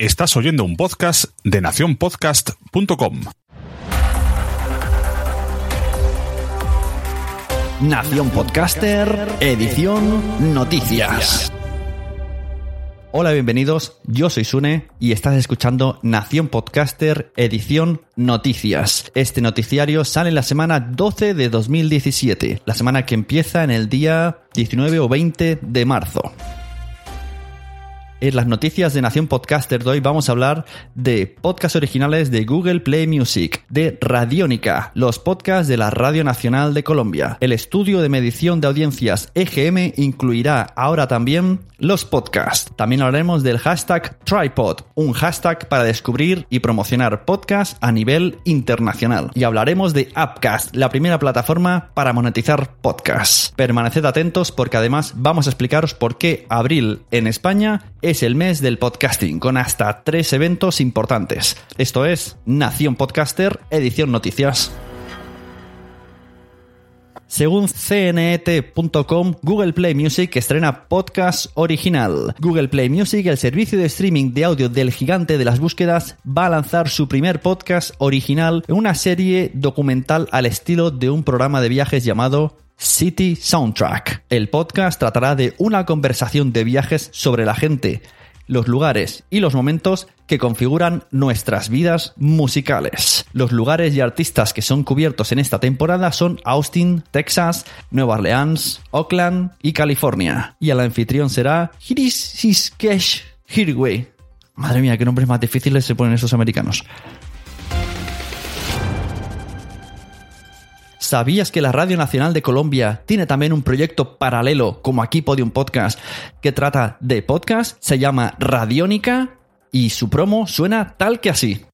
Estás oyendo un podcast de nacionpodcast.com. Nación Podcaster, edición Noticias. Hola, bienvenidos. Yo soy Sune y estás escuchando Nación Podcaster, edición Noticias. Este noticiario sale en la semana 12 de 2017, la semana que empieza en el día 19 o 20 de marzo. En las noticias de Nación Podcaster de hoy vamos a hablar de podcasts originales de Google Play Music, de Radiónica, los podcasts de la Radio Nacional de Colombia. El estudio de medición de audiencias EGM incluirá ahora también los podcasts. También hablaremos del hashtag Tripod, un hashtag para descubrir y promocionar podcasts a nivel internacional. Y hablaremos de Appcast, la primera plataforma para monetizar podcasts. Permaneced atentos porque además vamos a explicaros por qué abril en España es el mes del podcasting, con hasta tres eventos importantes. Esto es Nación Podcaster, edición noticias. Según cnet.com, Google Play Music estrena podcast original. Google Play Music, el servicio de streaming de audio del gigante de las búsquedas, va a lanzar su primer podcast original en una serie documental al estilo de un programa de viajes llamado City Soundtrack. El podcast tratará de una conversación de viajes sobre la gente, los lugares y los momentos que configuran nuestras vidas musicales. Los lugares y artistas que son cubiertos en esta temporada son Austin, Texas, Nueva Orleans, Oakland y California. Y el anfitrión será Hirisiskesh Hirway. Madre mía, qué nombres más difíciles se ponen esos americanos. ¿Sabías que la Radio Nacional de Colombia tiene también un proyecto paralelo, como aquí Podium Podcast, que trata de podcast? Se llama Radiónica y su promo suena tal que así.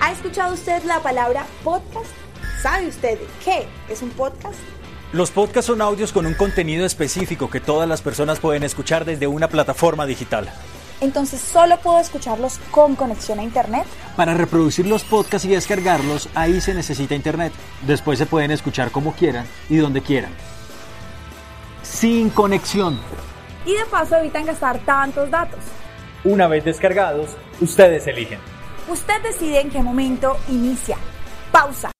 ¿Ha escuchado usted la palabra podcast? ¿Sabe usted qué es un podcast? Los podcasts son audios con un contenido específico que todas las personas pueden escuchar desde una plataforma digital. Entonces solo puedo escucharlos con conexión a internet. Para reproducir los podcasts y descargarlos, ahí se necesita internet. Después se pueden escuchar como quieran y donde quieran. Sin conexión. Y de paso evitan gastar tantos datos. Una vez descargados, ustedes eligen. Usted decide en qué momento inicia, pausa,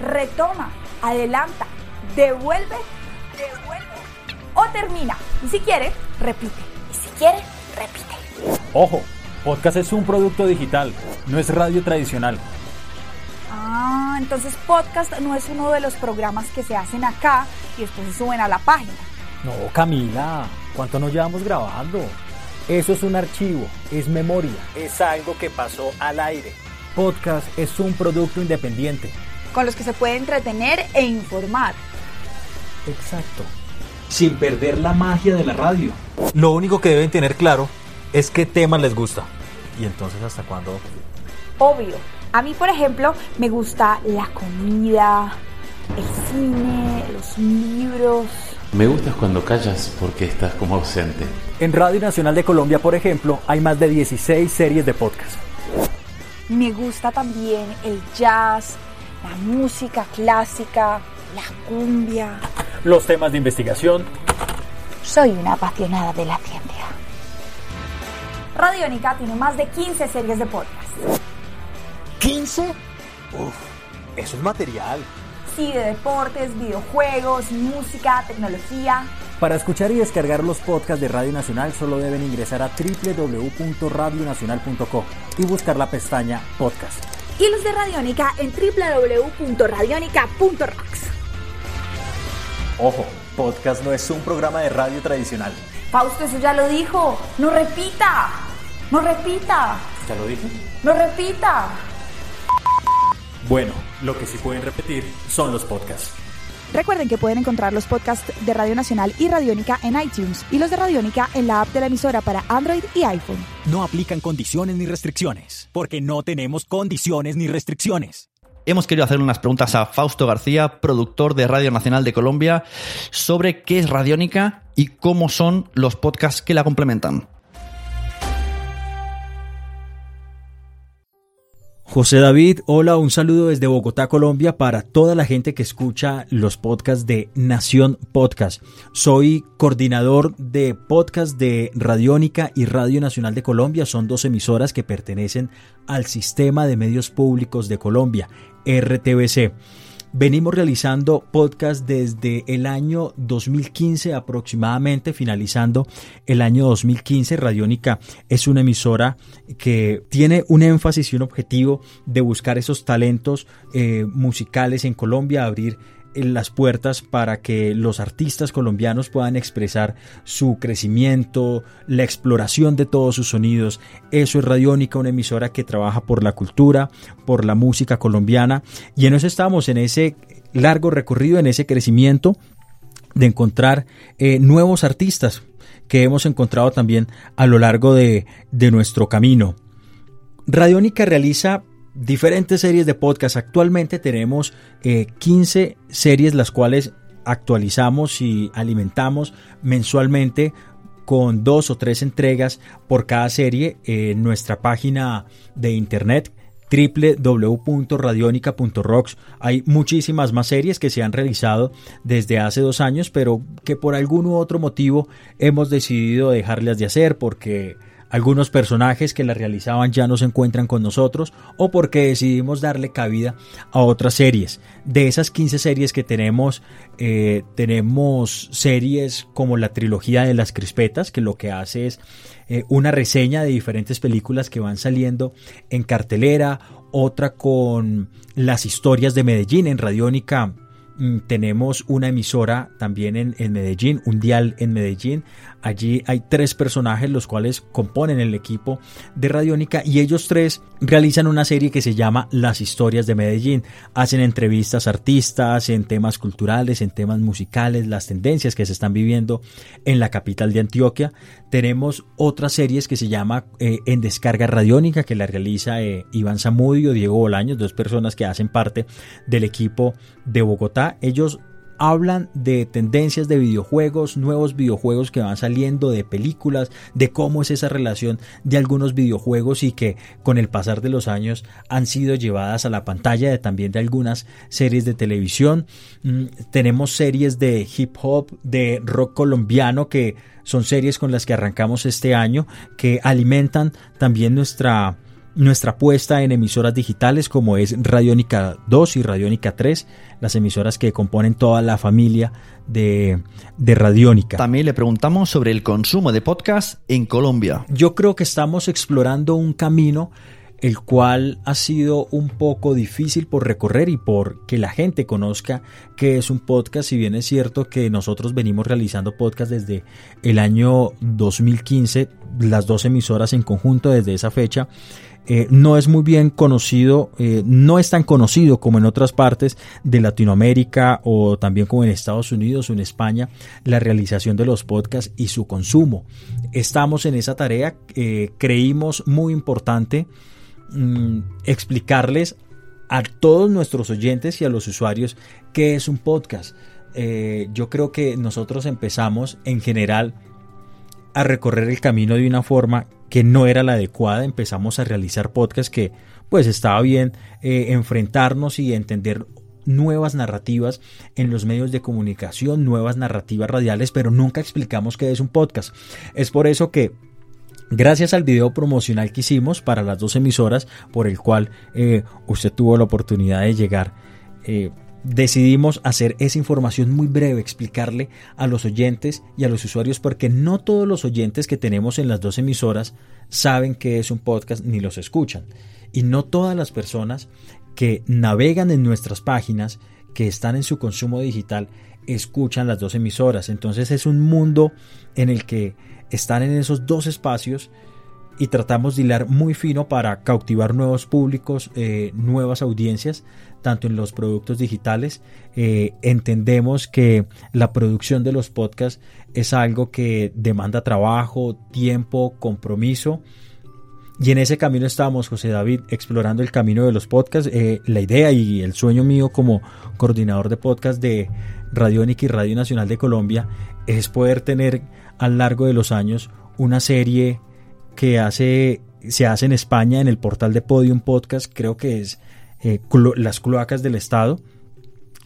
retoma, adelanta, devuelve, devuelve o termina. Y si quiere, repite. Y si quiere, repite. Ojo, podcast es un producto digital, no es radio tradicional. Ah, entonces podcast no es uno de los programas que se hacen acá y después se suben a la página. No, Camila, ¿cuánto nos llevamos grabando? Eso es un archivo, es memoria, es algo que pasó al aire. Podcast es un producto independiente. Con los que se puede entretener e informar. Exacto. Sin perder la magia de la radio. Lo único que deben tener claro es qué temas les gusta. Y entonces hasta cuándo. Obvio. A mí, por ejemplo, me gusta la comida, el cine, los libros. Me gustas cuando callas porque estás como ausente. En Radio Nacional de Colombia, por ejemplo, hay más de 16 series de podcast. Me gusta también el jazz, la música clásica, la cumbia. Los temas de investigación. Soy una apasionada de la ciencia. Radiónica tiene más de 15 series de podcast. ¿15? Uf, eso es material. Sí, de deportes, videojuegos, música, tecnología. Para escuchar y descargar los podcasts de Radio Nacional solo deben ingresar a www.radionacional.co y buscar la pestaña Podcast. Y los de Radiónica en www.radionica.rocks. Ojo, podcast no es un programa de radio tradicional. Fausto, eso ya lo dijo. No repita. No repita. ¿Ya lo dije? No repita. Bueno, lo que sí pueden repetir son los podcasts. Recuerden que pueden encontrar los podcasts de Radio Nacional y Radiónica en iTunes y los de Radiónica en la app de la emisora para Android y iPhone. No aplican condiciones ni restricciones, porque no tenemos condiciones ni restricciones. Hemos querido hacer unas preguntas a Fausto García, productor de Radio Nacional de Colombia, sobre qué es Radiónica y cómo son los podcasts que la complementan. José David, hola, un saludo desde Bogotá, Colombia, para toda la gente que escucha los podcasts de Nación Podcast. Soy coordinador de podcast de Radiónica y Radio Nacional de Colombia. Son dos emisoras que pertenecen al Sistema de Medios Públicos de Colombia, RTBC. Venimos realizando podcast desde el año 2015 aproximadamente, finalizando el año 2015. Radiónica es una emisora que tiene un énfasis y un objetivo de buscar esos talentos eh, musicales en Colombia, abrir las puertas para que los artistas colombianos puedan expresar su crecimiento, la exploración de todos sus sonidos. Eso es Radiónica, una emisora que trabaja por la cultura, por la música colombiana. Y en eso estamos, en ese largo recorrido, en ese crecimiento de encontrar eh, nuevos artistas que hemos encontrado también a lo largo de, de nuestro camino. Radiónica realiza diferentes series de podcast. Actualmente tenemos 15 eh, series las cuales actualizamos y alimentamos mensualmente con dos o tres entregas por cada serie en nuestra página de internet www.radionica.rocks. Hay muchísimas más series que se han realizado desde hace dos años, pero que por algún u otro motivo hemos decidido dejarlas de hacer porque algunos personajes que la realizaban ya no se encuentran con nosotros o porque decidimos darle cabida a otras series. De esas 15 series que tenemos, eh, tenemos series como la trilogía de las crispetas, que lo que hace es eh, una reseña de diferentes películas que van saliendo en cartelera, otra con las historias de Medellín en Radiónica tenemos una emisora también en, Medellín, un dial en Medellín. Allí hay tres personajes los cuales componen el equipo de Radiónica y ellos tres realizan una serie que se llama Las historias de Medellín. Hacen entrevistas a artistas en temas culturales, en temas musicales, las tendencias que se están viviendo en la capital de Antioquia. Tenemos otras series que se llama eh, En Descarga Radiónica que la realiza eh, Iván Zamudio, Diego Bolaños, dos personas que hacen parte del equipo de Bogotá ellos hablan de tendencias de videojuegos, nuevos videojuegos que van saliendo, de películas, de cómo es esa relación de algunos videojuegos y que con el pasar de los años han sido llevadas a la pantalla de, también de algunas series de televisión. Mm, tenemos series de hip hop, de rock colombiano que son series con las que arrancamos este año que alimentan también nuestra nuestra apuesta en emisoras digitales como es Radiónica 2 y Radiónica 3, las emisoras que componen toda la familia de, de Radiónica. También le preguntamos sobre el consumo de podcast en Colombia. Yo creo que estamos explorando un camino el cual ha sido un poco difícil por recorrer y por que la gente conozca que es un podcast, si bien es cierto que nosotros venimos realizando podcast desde el año 2015, las dos emisoras en conjunto desde esa fecha, eh, no es muy bien conocido, eh, no es tan conocido como en otras partes de Latinoamérica o también como en Estados Unidos o en España, la realización de los podcasts y su consumo. Estamos en esa tarea, eh, creímos muy importante mm, explicarles a todos nuestros oyentes y a los usuarios qué es un podcast. yo creo que nosotros empezamos en general a recorrer el camino de una forma que no era la adecuada, empezamos a realizar podcasts que pues estaba bien eh, enfrentarnos y entender nuevas narrativas en los medios de comunicación, nuevas narrativas radiales, pero nunca explicamos qué es un podcast. Es por eso que Gracias al video promocional que hicimos para las dos emisoras, por el cual eh, usted tuvo la oportunidad de llegar, eh, decidimos hacer esa información muy breve, explicarle a los oyentes y a los usuarios, porque no todos los oyentes que tenemos en las dos emisoras saben que es un podcast ni los escuchan. Y no todas las personas que navegan en nuestras páginas, que están en su consumo digital, escuchan las dos emisoras. Entonces es un mundo en el que están en esos dos espacios y tratamos de hilar muy fino para cautivar nuevos públicos, eh, nuevas audiencias, tanto en los productos digitales. Eh, entendemos que la producción de los podcasts es algo que demanda trabajo, tiempo, compromiso. Y en ese camino estamos, José David, explorando el camino de los podcasts. Eh, la idea y el sueño mío como coordinador de podcast de Radiónica y Radio Nacional de Colombia es poder tener a lo largo de los años una serie que hace se hace en España en el portal de Podium Podcast, creo que es eh, Las Cloacas del Estado.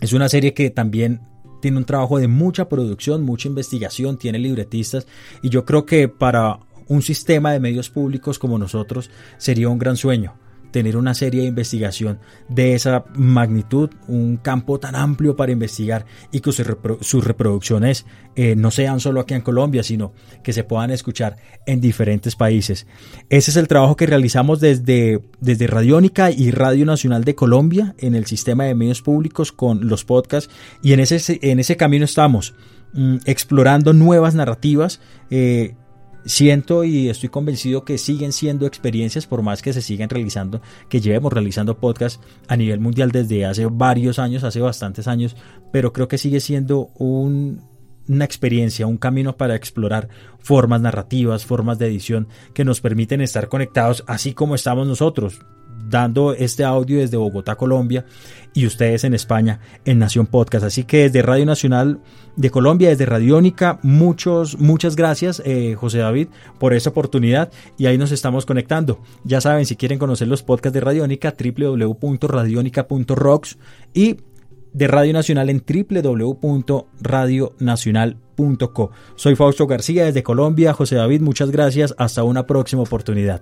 Es una serie que también tiene un trabajo de mucha producción, mucha investigación, tiene libretistas y yo creo que para un sistema de medios públicos como nosotros sería un gran sueño tener una serie de investigación de esa magnitud, un campo tan amplio para investigar y que sus reproducciones eh, no sean solo aquí en Colombia, sino que se puedan escuchar en diferentes países. Ese es el trabajo que realizamos desde, desde Radiónica y Radio Nacional de Colombia en el sistema de medios públicos con los podcasts y en ese, en ese camino estamos mm, explorando nuevas narrativas. Eh, siento y estoy convencido que siguen siendo experiencias por más que se sigan realizando, que llevemos realizando podcast a nivel mundial desde hace varios años, hace bastantes años, pero creo que sigue siendo una experiencia, un camino para explorar formas narrativas, formas de edición que nos permiten estar conectados así como estamos nosotros, dando este audio desde Bogotá, Colombia, y ustedes en España en Nación Podcast. Así que desde Radio Nacional de Colombia, desde Radiónica, muchos, muchas gracias, eh, José David, por esta oportunidad y ahí nos estamos conectando. Ya saben, si quieren conocer los podcasts de Radiónica, www.radionica.rocks y de Radio Nacional en www.radionacional.co. Soy Fausto García desde Colombia. José David, muchas gracias. Hasta una próxima oportunidad.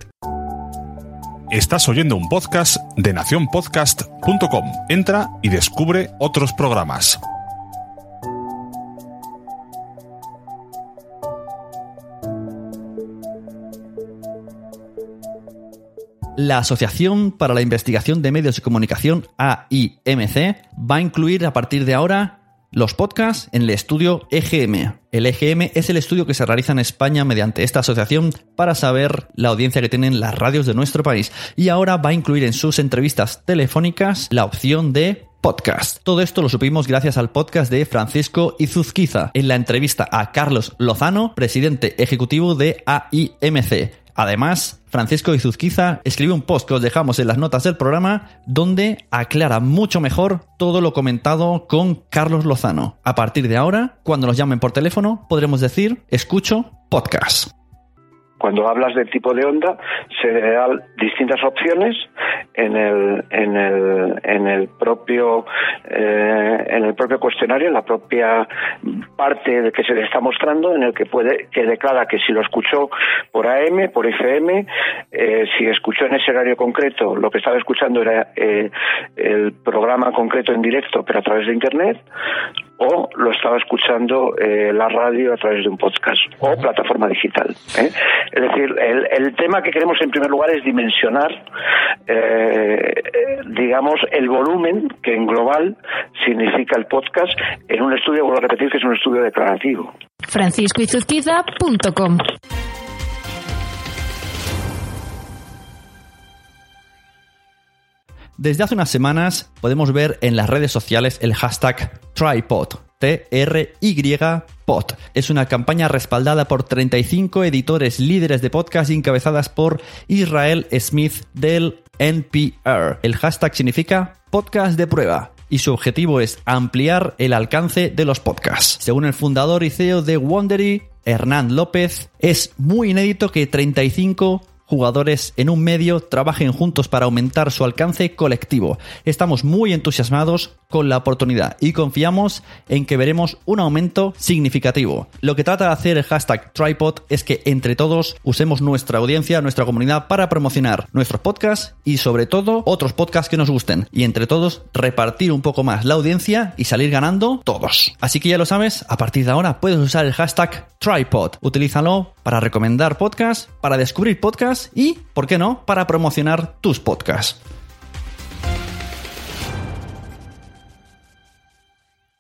Estás oyendo un podcast de nacionpodcast.com. Entra y descubre otros programas. La Asociación para la Investigación de Medios de Comunicación, AIMC, va a incluir a partir de ahora los podcasts en el estudio EGM. El EGM es el estudio que se realiza en España mediante esta asociación para saber la audiencia que tienen las radios de nuestro país y ahora va a incluir en sus entrevistas telefónicas la opción de podcast. Todo esto lo supimos gracias al podcast de Francisco Izuzquiza en la entrevista a Carlos Lozano, presidente ejecutivo de AIMC. Además, Francisco Izuzquiza escribe un post que os dejamos en las notas del programa donde aclara mucho mejor todo lo comentado con Carlos Lozano. A partir de ahora, cuando nos llamen por teléfono, podremos decir escucho podcast. Cuando hablas del tipo de onda, se dan distintas opciones en el, en el, en el propio eh, en el propio cuestionario, en la propia parte de que se le está mostrando, en el que puede que declara que si lo escuchó por AM, por FM, eh, si escuchó en ese horario concreto, lo que estaba escuchando era eh, el programa concreto en directo, pero a través de internet, o lo estaba escuchando la radio a través de un podcast o plataforma digital. Es decir, el, tema que queremos en primer lugar es dimensionar, eh, digamos, el volumen que en global significa el podcast en un estudio, vuelvo a repetir, que es un estudio declarativo. franciscoizuzquiza.com Desde hace unas semanas podemos ver en las redes sociales el hashtag Tripod, T-R-Y-Pod. Es una campaña respaldada por 35 editores líderes de podcast encabezadas por Israel Smith del NPR. El hashtag significa podcast de prueba y su objetivo es ampliar el alcance de los podcasts. Según el fundador y CEO de Wondery, Hernán López, es muy inédito que 35 jugadores en un medio trabajen juntos para aumentar su alcance colectivo. Estamos muy entusiasmados con la oportunidad y confiamos en que veremos un aumento significativo. Lo que trata de hacer el hashtag Tripod es que entre todos usemos nuestra audiencia, nuestra comunidad para promocionar nuestros podcasts y sobre todo otros podcasts que nos gusten y entre todos repartir un poco más la audiencia y salir ganando todos. Así que ya lo sabes, a partir de ahora puedes usar el hashtag Tripod. Utilízalo para recomendar podcasts, para descubrir podcasts y, ¿por qué no?, para promocionar tus podcasts.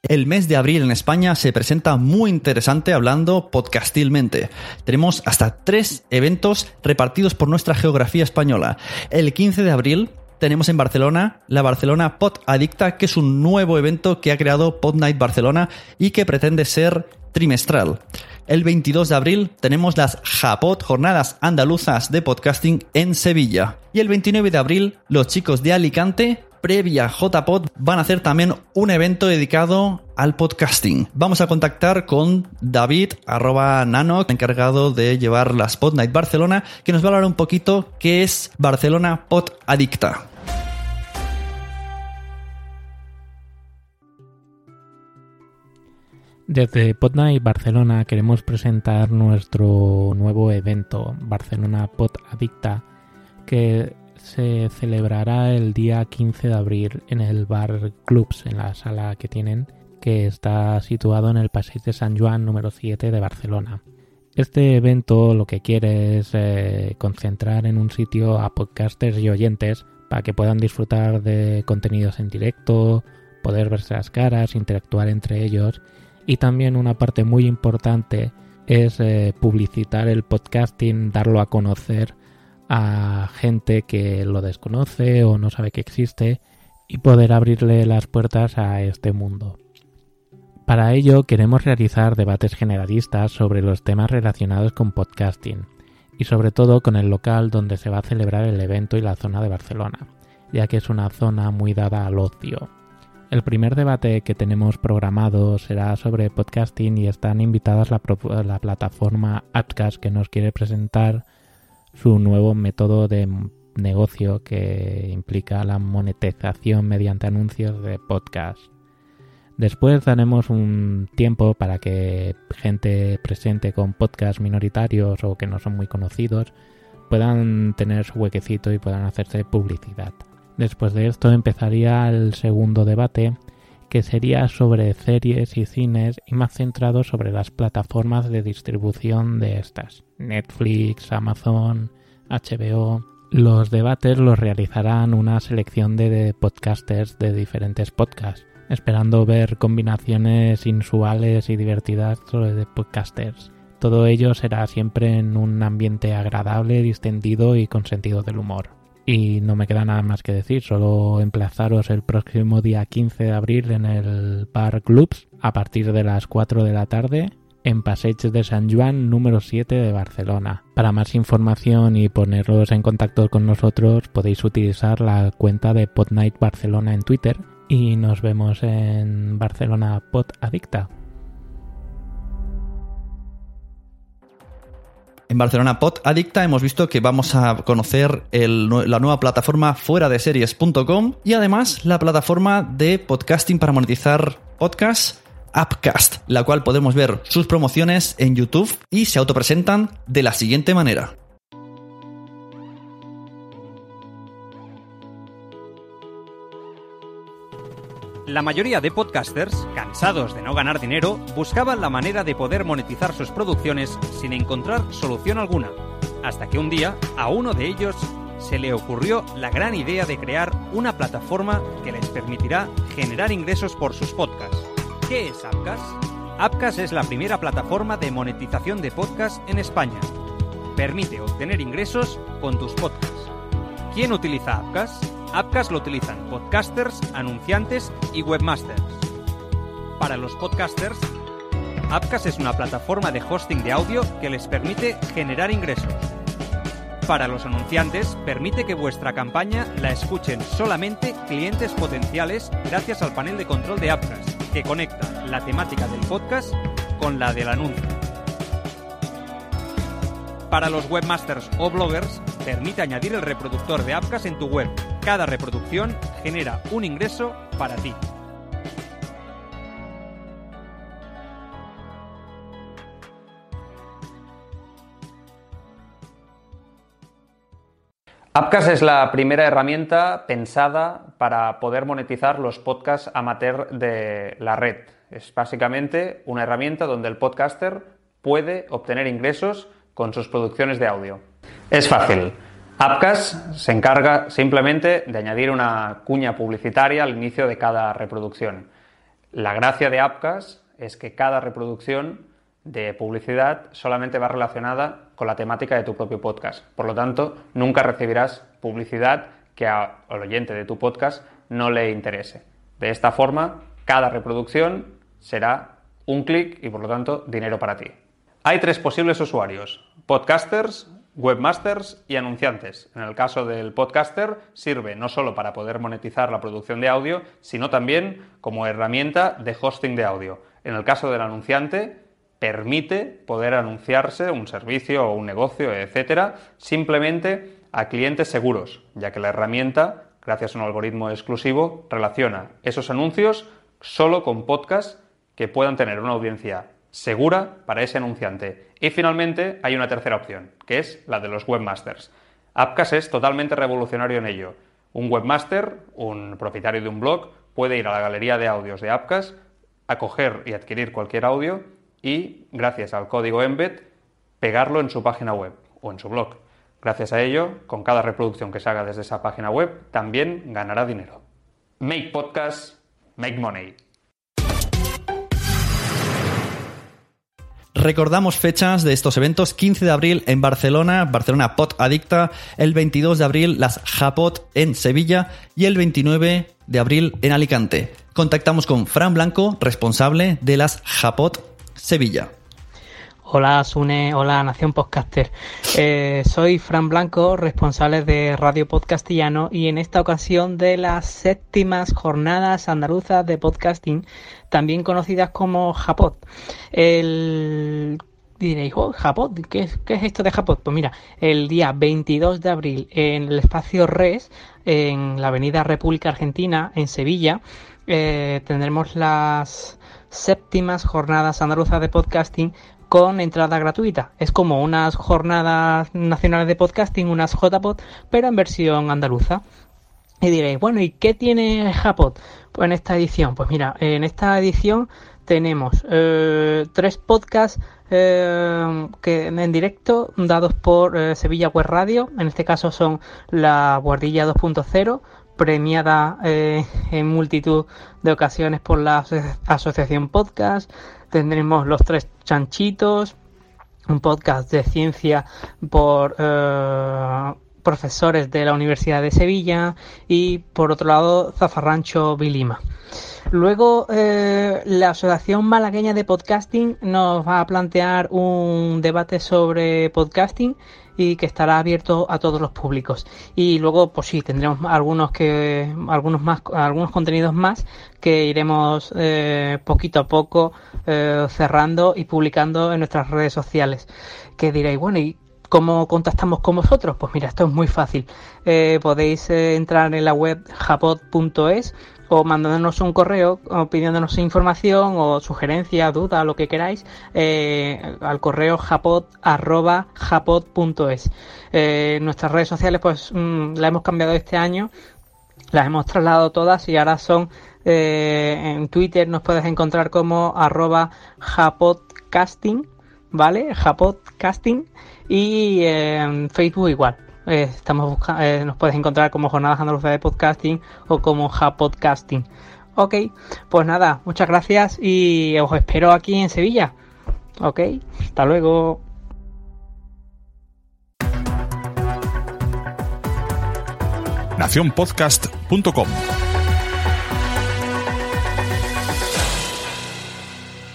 El mes de abril en España se presenta muy interesante hablando podcastilmente. Tenemos hasta tres eventos repartidos por nuestra geografía española. El 15 de abril tenemos en Barcelona la Barcelona Pod Adicta, que es un nuevo evento que ha creado Pod Night Barcelona y que pretende ser trimestral. El 22 de abril tenemos las Japot, Jornadas Andaluzas de Podcasting en Sevilla. Y el 29 de abril, los chicos de Alicante previa JPod van a hacer también un evento dedicado al podcasting. Vamos a contactar con David, arroba nano, encargado de llevar la Spot Night Barcelona, que nos va a hablar un poquito qué es Barcelona Pod Adicta. Desde Podnight Barcelona queremos presentar nuestro nuevo evento, Barcelona Pod Adicta, que se celebrará el día 15 de abril en el Bar Clubs, en la sala que tienen, que está situado en el Paseo de San Juan número 7 de Barcelona. Este evento lo que quiere es eh, concentrar en un sitio a podcasters y oyentes para que puedan disfrutar de contenidos en directo, poder verse las caras, interactuar entre ellos y también una parte muy importante es eh, publicitar el podcasting, darlo a conocer a gente que lo desconoce o no sabe que existe y poder abrirle las puertas a este mundo. Para ello queremos realizar debates generalistas sobre los temas relacionados con podcasting y sobre todo con el local donde se va a celebrar el evento y la zona de Barcelona, ya que es una zona muy dada al ocio. El primer debate que tenemos programado será sobre podcasting y están invitadas la, la plataforma Adcast que nos quiere presentar su nuevo método de negocio que implica la monetización mediante anuncios de podcast. Después daremos un tiempo para que gente presente con podcasts minoritarios o que no son muy conocidos puedan tener su huequecito y puedan hacerse publicidad. Después de esto empezaría el segundo debate, que sería sobre series y cines y más centrado sobre las plataformas de distribución de estas. Netflix, Amazon, HBO. Los debates los realizarán una selección de podcasters de diferentes podcasts, esperando ver combinaciones inusuales y divertidas de podcasters. Todo ello será siempre en un ambiente agradable, distendido y con sentido del humor. Y no me queda nada más que decir, solo emplazaros el próximo día 15 de abril en el Bar Clubs a partir de las 4 de la tarde en Passeig de San Juan número 7 de Barcelona. Para más información y poneros en contacto con nosotros podéis utilizar la cuenta de Podnight Barcelona en Twitter y nos vemos en Barcelona Pod Adicta. En Barcelona Pod Adicta hemos visto que vamos a conocer la nueva plataforma fuera de series.com y además la plataforma de podcasting para monetizar podcasts Upcast, la cual podemos ver sus promociones en YouTube y se autopresentan de la siguiente manera. La mayoría de podcasters, cansados de no ganar dinero, buscaban la manera de poder monetizar sus producciones sin encontrar solución alguna. Hasta que un día, a uno de ellos se le ocurrió la gran idea de crear una plataforma que les permitirá generar ingresos por sus podcasts. ¿Qué es Upcast? Upcast es la primera plataforma de monetización de podcasts en España. Permite obtener ingresos con tus podcasts. ¿Quién utiliza Upcast? Upcast lo utilizan podcasters, anunciantes y webmasters. Para los podcasters, Upcast es una plataforma de hosting de audio que les permite generar ingresos. Para los anunciantes, permite que vuestra campaña la escuchen solamente clientes potenciales gracias al panel de control de Upcast, que conecta la temática del podcast con la del anuncio. Para los webmasters o bloggers, permite añadir el reproductor de Upcast en tu web. Cada reproducción genera un ingreso para ti. Upcast es la primera herramienta pensada para poder monetizar los podcasts amateur de la red. Es básicamente una herramienta donde el podcaster puede obtener ingresos con sus producciones de audio. Es fácil. Upcast se encarga simplemente de añadir una cuña publicitaria al inicio de cada reproducción. La gracia de Upcast es que cada reproducción de publicidad solamente va relacionada con la temática de tu propio podcast. Por lo tanto, nunca recibirás publicidad que al oyente de tu podcast no le interese. De esta forma, cada reproducción será un clic y por lo tanto dinero para ti. Hay tres posibles usuarios, podcasters, webmasters y anunciantes. En el caso del podcaster sirve no solo para poder monetizar la producción de audio, sino también como herramienta de hosting de audio. En el caso del anunciante permite poder anunciarse un servicio o un negocio, etcétera, simplemente a clientes seguros, ya que la herramienta, gracias a un algoritmo exclusivo, relaciona esos anuncios solo con podcasts que puedan tener una audiencia segura para ese anunciante. Y finalmente hay una tercera opción, que es la de los webmasters. Appcast es totalmente revolucionario en ello. Un webmaster, un propietario de un blog, puede ir a la galería de audios de Appcast, acoger y adquirir cualquier audio y, gracias al código embed, pegarlo en su página web o en su blog. Gracias a ello, con cada reproducción que se haga desde esa página web, también ganará dinero. Make podcast, make money. Recordamos fechas de estos eventos: 15 de abril en Barcelona, Barcelona Pot Adicta, el 22 de abril las Japot en Sevilla y el 29 de abril en Alicante. Contactamos con Fran Blanco, responsable de las Japot Sevilla. Hola Sune, hola Nación Podcaster. Eh, soy Fran Blanco, responsable de Radio Podcastillano y en esta ocasión de las séptimas jornadas andaluzas de podcasting, también conocidas como Japot. El diréis, oh, Japot, ¿qué es, ¿qué es esto de Japot? Pues mira, el día 22 de abril en el espacio RES, en la Avenida República Argentina, en Sevilla, eh, tendremos las séptimas jornadas andaluzas de podcasting con entrada gratuita. Es como unas jornadas nacionales de podcasting, unas JPod, pero en versión andaluza. Y diréis, bueno, ¿y qué tiene pues en esta edición? Pues mira, en esta edición tenemos eh, tres podcasts eh, que en directo dados por eh, Sevilla Web Radio. En este caso son la Guardilla 2.0, premiada en multitud de ocasiones por la Asociación Podcast, tendremos Los Tres Chanchitos, un podcast de ciencia por eh, profesores de la Universidad de Sevilla y por otro lado Zafarrancho Vilima. Luego eh, la Asociación Malagueña de Podcasting nos va a plantear un debate sobre podcasting y que estará abierto a todos los públicos. Y luego, pues sí, tendremos algunos que, algunos más, algunos contenidos más que iremos eh, poquito a poco eh, cerrando y publicando en nuestras redes sociales. Que diréis, bueno, ¿y ¿Cómo contactamos con vosotros? Pues mira, esto es muy fácil. Eh, podéis entrar en la web japot.es o mandándonos un correo pidiéndonos información o sugerencia, duda, lo que queráis, eh, al correo japot.es. Eh, nuestras redes sociales, pues mm, la hemos cambiado este año, las hemos trasladado todas y ahora son eh, en Twitter nos puedes encontrar como arroba japodcasting, ¿vale? Japodcasting y en Facebook igual. Eh, estamos buscando, eh, nos puedes encontrar como Jornadas Andaluzas de Podcasting o como Japodcasting. Ok, pues nada, muchas gracias y os espero aquí en Sevilla. Ok, hasta luego. nacionpodcast.com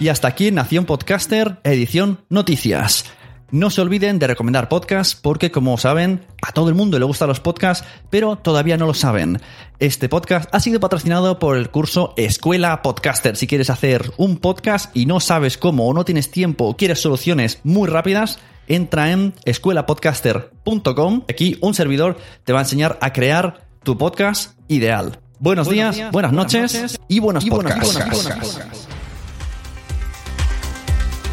Y hasta aquí Nación Podcaster, edición Noticias. No se olviden de recomendar podcasts porque, como saben, a todo el mundo le gustan los podcasts, pero todavía no lo saben. Este podcast ha sido patrocinado por el curso Escuela Podcaster. Si quieres hacer un podcast y no sabes cómo o no tienes tiempo o quieres soluciones muy rápidas, entra en escuelapodcaster.com. Aquí un servidor te va a enseñar a crear tu podcast ideal. Buenos, días, buenas, noches, y buenos podcasts.